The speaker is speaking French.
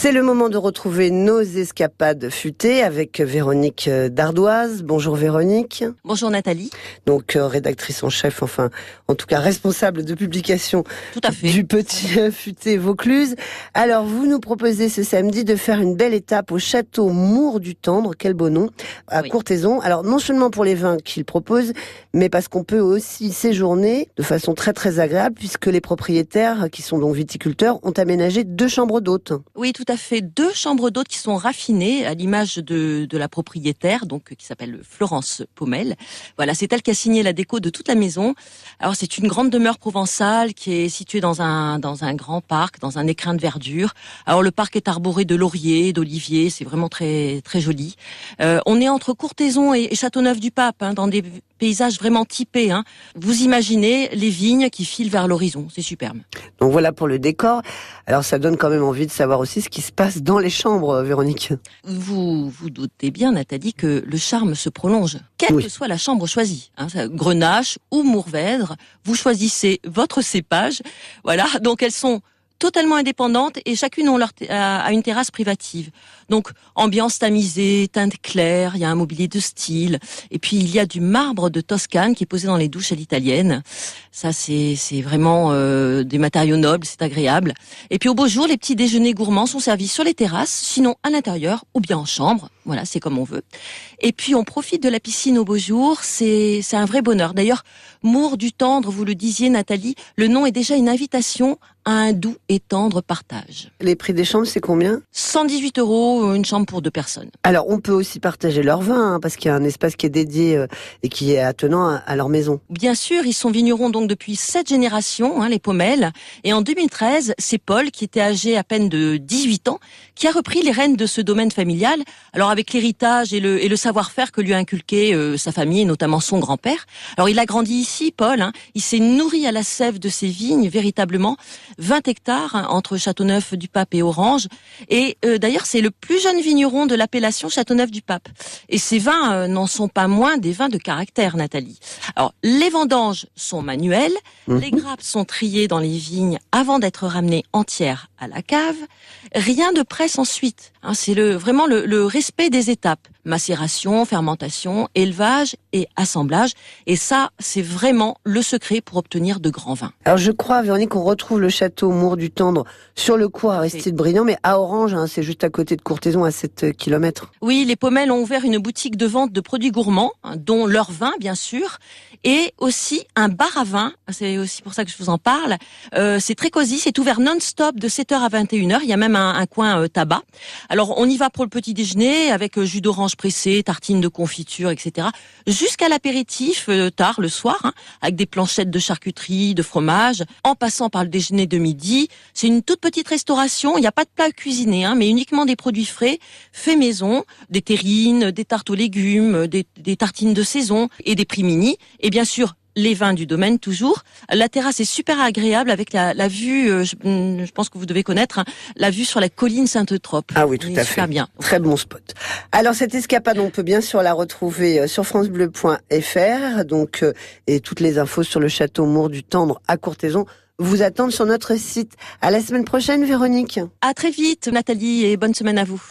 C'est le moment de retrouver nos escapades futées avec Véronique Dardoise. Bonjour Véronique. Bonjour Nathalie. Donc euh, rédactrice en chef, enfin en tout cas responsable de publication Tout à fait. du petit futé Vaucluse. Alors vous nous proposez ce samedi de faire une belle étape au château Mour du Tendre, quel beau nom, à Oui. Courtaison. Alors non seulement pour les vins qu'il propose, mais parce qu'on peut aussi séjourner de façon très très agréable puisque les propriétaires qui sont donc viticulteurs ont aménagé deux chambres d'hôtes. Oui, tout à fait. Deux chambres d'hôtes qui sont raffinées à l'image de, de la propriétaire, donc qui s'appelle Florence Pommel. Voilà, c'est elle qui a signé la déco de toute la maison. Alors c'est une grande demeure provençale qui est située dans un dans un grand parc, dans un écrin de verdure. Alors le parc est arboré de lauriers, d'oliviers, c'est vraiment très très joli. Euh, on est entre Courtaison et, et Châteauneuf-du-Pape, hein, dans des paysages vraiment typés. Hein. Vous imaginez les vignes qui filent vers l'horizon, c'est superbe. Donc voilà pour le décor. Alors ça donne quand même envie de savoir aussi ce qui se passe dans les chambres, Véronique. Vous vous doutez bien, Nathalie, que le charme se prolonge, quelle Oui. que soit la chambre choisie. Hein, Grenache ou Mourvèdre, vous choisissez votre cépage. Voilà, donc elles sont totalement indépendantes et chacune ont leur a a une terrasse privative. Donc ambiance tamisée, teinte claire, il y a un mobilier de style et puis il y a du marbre de Toscane qui est posé dans les douches à l'italienne. Ça c'est c'est vraiment euh, des matériaux nobles, c'est agréable. Et puis au beau jour, les petits déjeuners gourmands sont servis sur les terrasses, sinon à l'intérieur ou bien en chambre. Voilà, c'est comme on veut. Et puis on profite de la piscine au beau jour, c'est c'est un vrai bonheur. D'ailleurs, Mour du tendre, vous le disiez Nathalie, le nom est déjà une invitation à un doux et tendre partage. Les prix des chambres, c'est combien 118 euros, une chambre pour deux personnes. Alors on peut aussi partager leur vin, hein, parce qu'il y a un espace qui est dédié euh, et qui est attenant à, à leur maison. Bien sûr, ils sont vignerons donc depuis sept générations, hein, les Pommels. Et en 2013, c'est Paul, qui était âgé à peine de 18 ans, qui a repris les rênes de ce domaine familial. Alors avec l'héritage et le, et le savoir-faire que lui a inculqué euh, sa famille, et notamment son grand-père. Alors il a grandi ici, Paul. hein. il s'est nourri à la sève de ses vignes, véritablement. 20 hectares hein, entre Châteauneuf-du-Pape et Orange. Et euh, d'ailleurs, c'est le plus jeune vigneron de l'appellation Châteauneuf-du-Pape. Et ces vins euh, n'en sont pas moins des vins de caractère, Nathalie. Alors, les vendanges sont manuelles, Mhm. les grappes sont triées dans les vignes avant d'être ramenées entières à la cave. Rien de presse ensuite. Hein, c'est le, vraiment le, le respect des étapes. Macération, fermentation, élevage et assemblage. Et ça, c'est vraiment le secret pour obtenir de grands vins. Alors je crois, Véronique, qu'on retrouve le château Mour du Tendre sur le cours Aristide Briand, mais à Orange, hein, c'est juste à côté de Courtaison, à 7 kilomètres. Oui, les Pommels ont ouvert une boutique de vente de produits gourmands, hein, dont leur vin, bien sûr, et aussi un bar à vin. C'est aussi pour ça que je vous en parle. Euh, c'est très cosy, c'est ouvert non-stop de 7h à 21h. Il y a même un, un coin euh, tabac. Alors, on y va pour le petit déjeuner avec euh, jus d'orange pressé, tartines de confiture, etc. Jusqu'à l'apéritif, euh, tard le soir, hein, avec des planchettes de charcuterie, de fromage, en passant par le déjeuner de midi. C'est une toute petite restauration. Il n'y a pas de plat cuisiné, hein, mais uniquement des produits frais, faits maison, des terrines, des tartes aux légumes, des, des tartines de saison et des prix mini. Et bien sûr, les vins du domaine toujours. La terrasse est super agréable avec la, la vue, euh, je, je pense que vous devez connaître, hein, la vue sur la colline Sainte-Eutrope. Ah oui, tout à fait. bien. Très bon spot. Alors cette escapade, on peut bien sûr la retrouver euh, sur francebleu.fr, donc euh, et toutes les infos sur le château Mour du Tendre à Courtaison vous attendent sur notre site. À la semaine prochaine, Véronique. À très vite, Nathalie, et bonne semaine à vous.